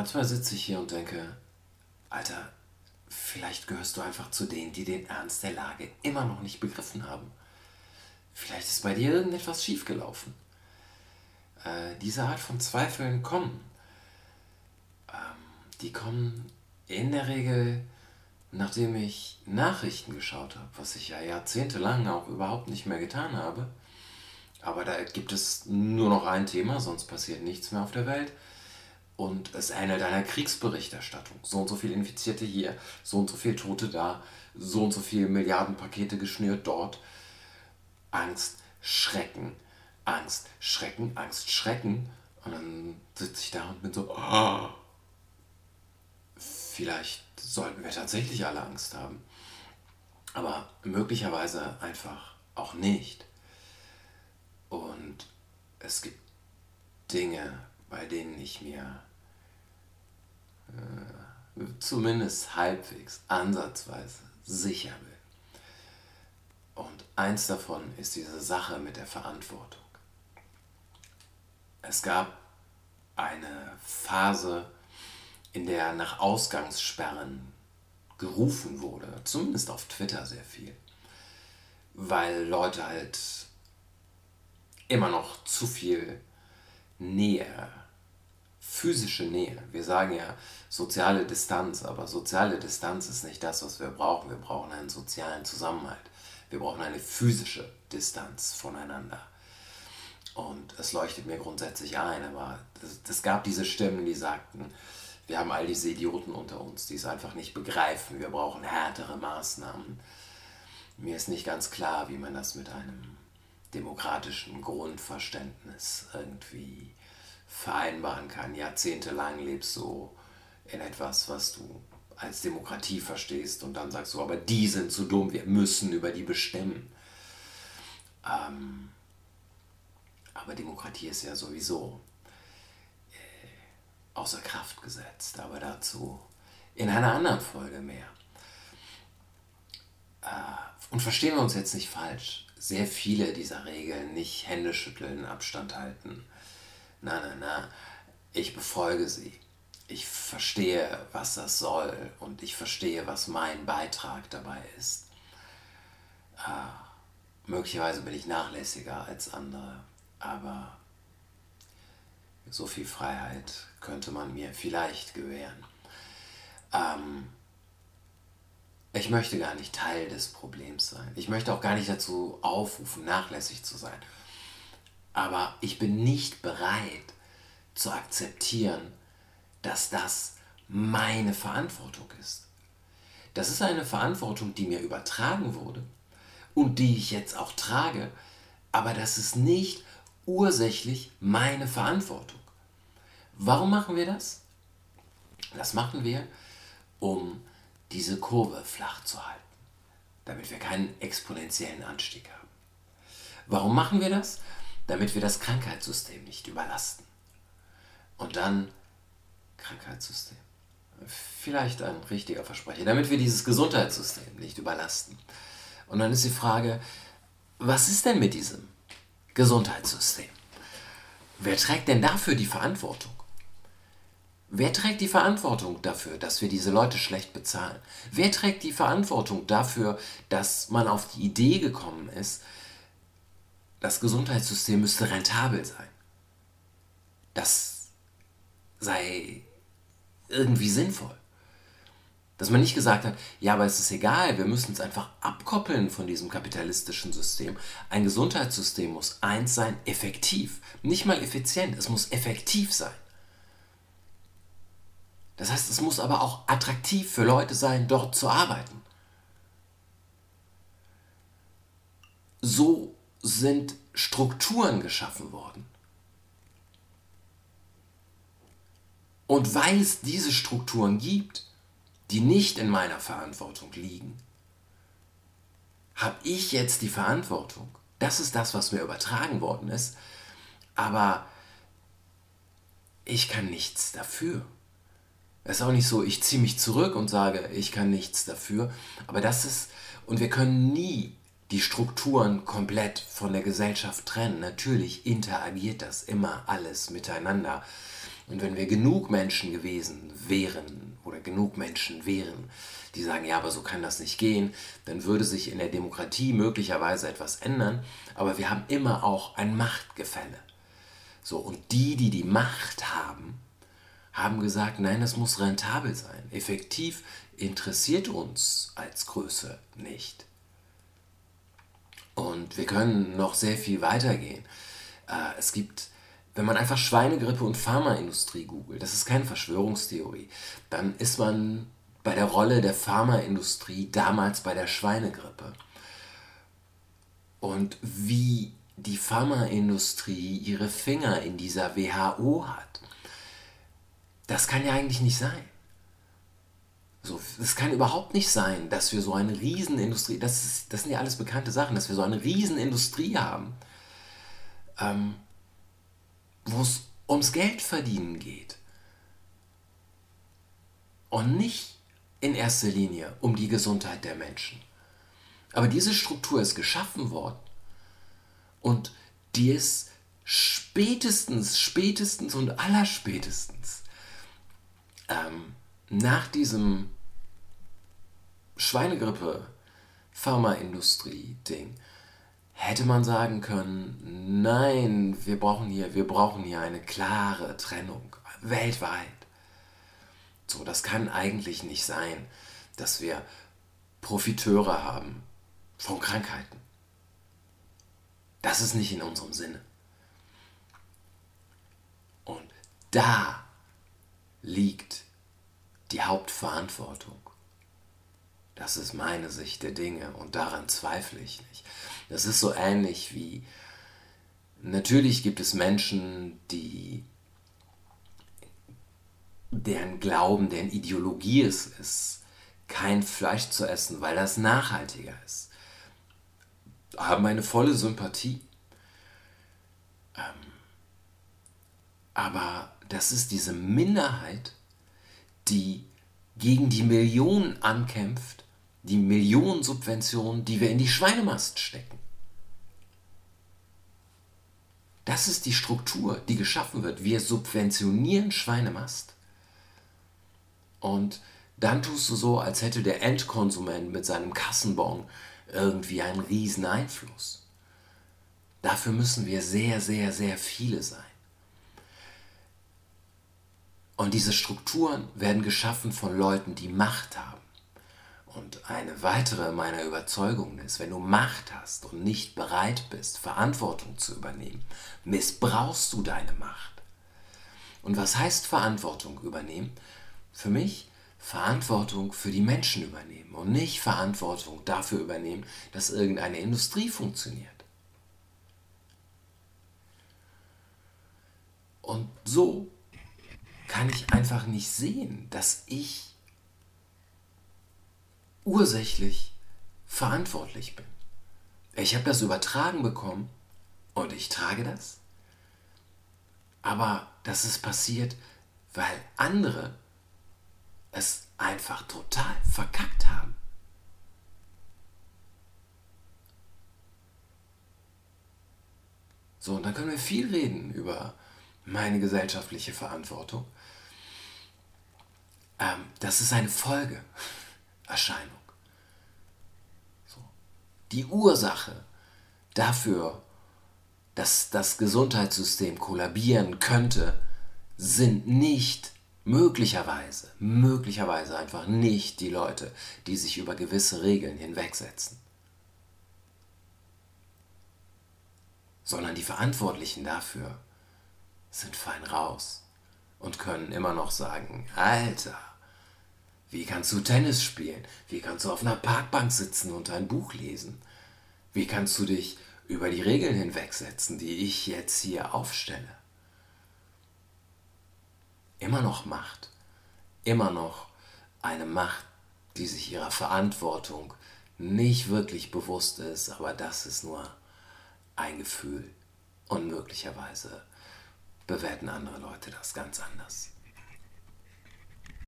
manchmal sitze ich hier und denke, Alter, vielleicht gehörst du einfach zu denen, die den Ernst der Lage immer noch nicht begriffen haben. Vielleicht ist bei dir irgendetwas schiefgelaufen. Äh, diese Art von Zweifeln kommen. Ähm, die kommen in der Regel, nachdem ich Nachrichten geschaut habe, was ich ja jahrzehntelang auch überhaupt nicht mehr getan habe. Aber da gibt es nur noch ein Thema, sonst passiert nichts mehr auf der Welt. Und es ähnelt einer Kriegsberichterstattung. So und so viele Infizierte hier, so und so viele Tote da, so und so viele Milliardenpakete geschnürt dort. Angst, Schrecken, Angst, Schrecken, Angst, Schrecken. Und dann sitze ich da und bin so, oh, vielleicht sollten wir tatsächlich alle Angst haben. Aber möglicherweise einfach auch nicht. Und es gibt Dinge, bei denen ich mir zumindest halbwegs, ansatzweise sicher bin. Und eins davon ist diese Sache mit der Verantwortung. Es gab eine Phase, in der nach Ausgangssperren gerufen wurde, zumindest auf Twitter sehr viel, weil Leute halt immer noch zu viel Nähe, physische Nähe. Wir sagen ja soziale Distanz, aber soziale Distanz ist nicht das, was wir brauchen. Wir brauchen einen sozialen Zusammenhalt. Wir brauchen eine physische Distanz voneinander. Und es leuchtet mir grundsätzlich ein, aber es gab diese Stimmen, die sagten, wir haben all diese Idioten unter uns, die es einfach nicht begreifen. Wir brauchen härtere Maßnahmen. Mir ist nicht ganz klar, wie man das mit einem demokratischen Grundverständnis irgendwie vereinbaren kann. Jahrzehntelang lebst du in etwas, was du als Demokratie verstehst und dann sagst du, aber die sind zu dumm, wir müssen über die bestimmen. Ähm, aber Demokratie ist ja sowieso äh, außer Kraft gesetzt, aber dazu in einer anderen Folge mehr. Äh, und verstehen wir uns jetzt nicht falsch, sehr viele dieser Regeln nicht Hände schütteln, Abstand halten. Na, na, na, ich befolge sie ich verstehe, was das soll und ich verstehe, was mein Beitrag dabei ist. Äh, möglicherweise bin ich nachlässiger als andere, aber so viel Freiheit könnte man mir vielleicht gewähren. Ähm, ich möchte gar nicht Teil des Problems sein. Ich möchte auch gar nicht dazu aufrufen, nachlässig zu sein. Aber ich bin nicht bereit zu akzeptieren, dass das meine Verantwortung ist. Das ist eine Verantwortung, die mir übertragen wurde und die ich jetzt auch trage, aber das ist nicht ursächlich meine Verantwortung. Warum machen wir das? Das machen wir, um diese Kurve flach zu halten, damit wir keinen exponentiellen Anstieg haben. Warum machen wir das? Damit wir das Krankheitssystem nicht überlasten. Und dann Krankheitssystem. Vielleicht ein richtiger Versprecher, damit wir dieses Gesundheitssystem nicht überlasten. Und dann ist die Frage, was ist denn mit diesem Gesundheitssystem? Wer trägt denn dafür die Verantwortung? Wer trägt die Verantwortung dafür, dass wir diese Leute schlecht bezahlen? Wer trägt die Verantwortung dafür, dass man auf die Idee gekommen ist, das Gesundheitssystem müsste rentabel sein? Das sei irgendwie sinnvoll. Dass man nicht gesagt hat, ja, aber es ist egal, wir müssen es einfach abkoppeln von diesem kapitalistischen System. Ein Gesundheitssystem muss eins sein, effektiv. Nicht mal effizient, es muss effektiv sein. Das heißt, es muss aber auch attraktiv für Leute sein, dort zu arbeiten. So sind Strukturen geschaffen worden. Und weil es diese Strukturen gibt, die nicht in meiner Verantwortung liegen, habe ich jetzt die Verantwortung. Das ist das, was mir übertragen worden ist. Aber ich kann nichts dafür. Es ist auch nicht so, ich ziehe mich zurück und sage, ich kann nichts dafür. Aber das ist, und wir können nie die Strukturen komplett von der Gesellschaft trennen. Natürlich interagiert das immer alles miteinander. Und wenn wir genug Menschen gewesen wären oder genug Menschen wären, die sagen, ja, aber so kann das nicht gehen, dann würde sich in der Demokratie möglicherweise etwas ändern. Aber wir haben immer auch ein Machtgefälle. So, und die, die die Macht haben, haben gesagt, nein, das muss rentabel sein. Effektiv interessiert uns als Größe nicht. Und wir können noch sehr viel weitergehen. Äh, es gibt, wenn man einfach Schweinegrippe und Pharmaindustrie googelt, das ist keine Verschwörungstheorie, dann ist man bei der Rolle der Pharmaindustrie damals bei der Schweinegrippe. Und wie die Pharmaindustrie ihre Finger in dieser WHO hat, das kann ja eigentlich nicht sein. So, es kann überhaupt nicht sein, dass wir so eine Riesenindustrie, das, ist, das sind ja alles bekannte Sachen, dass wir so eine Riesenindustrie haben, ähm, wo es ums Geld verdienen geht. Und nicht in erster Linie um die Gesundheit der Menschen. Aber diese Struktur ist geschaffen worden und die ist spätestens, spätestens und allerspätestens ähm, nach diesem Schweinegrippe Pharmaindustrie-Ding hätte man sagen können, nein, wir brauchen hier, wir brauchen hier eine klare Trennung weltweit. So, das kann eigentlich nicht sein, dass wir Profiteure haben von Krankheiten. Das ist nicht in unserem Sinne. Und da liegt die Hauptverantwortung. Das ist meine Sicht der Dinge und daran zweifle ich nicht. Das ist so ähnlich wie, natürlich gibt es Menschen, die deren Glauben, deren Ideologie es ist, kein Fleisch zu essen, weil das nachhaltiger ist, haben eine volle Sympathie. Ähm, aber das ist diese Minderheit, die gegen die Millionen ankämpft, die Millionen Subventionen, die wir in die Schweinemast stecken. Das ist die Struktur, die geschaffen wird. Wir subventionieren Schweinemast und dann tust du so, als hätte der Endkonsument mit seinem Kassenbon irgendwie einen riesen Einfluss. Dafür müssen wir sehr, sehr, sehr viele sein. Und diese Strukturen werden geschaffen von Leuten, die Macht haben. Und eine weitere meiner Überzeugungen ist, wenn du Macht hast und nicht bereit bist, Verantwortung zu übernehmen, missbrauchst du deine Macht. Und was heißt Verantwortung übernehmen? Für mich Verantwortung für die Menschen übernehmen und nicht Verantwortung dafür übernehmen, dass irgendeine Industrie funktioniert. Und so kann ich einfach nicht sehen, dass ich ursächlich verantwortlich bin. Ich habe das übertragen bekommen und ich trage das. Aber das ist passiert, weil andere es einfach total verkackt haben. So, und dann können wir viel reden über meine gesellschaftliche Verantwortung. Ähm, das ist eine Folgeerscheinung. So. Die Ursache dafür, dass das Gesundheitssystem kollabieren könnte, sind nicht möglicherweise, möglicherweise einfach nicht die Leute, die sich über gewisse Regeln hinwegsetzen, sondern die Verantwortlichen dafür sind fein raus und können immer noch sagen, Alter, wie kannst du Tennis spielen? Wie kannst du auf einer Parkbank sitzen und ein Buch lesen? Wie kannst du dich über die Regeln hinwegsetzen, die ich jetzt hier aufstelle? Immer noch Macht. Immer noch eine Macht, die sich ihrer Verantwortung nicht wirklich bewusst ist, aber das ist nur ein Gefühl. Und möglicherweise bewerten andere Leute das ganz anders.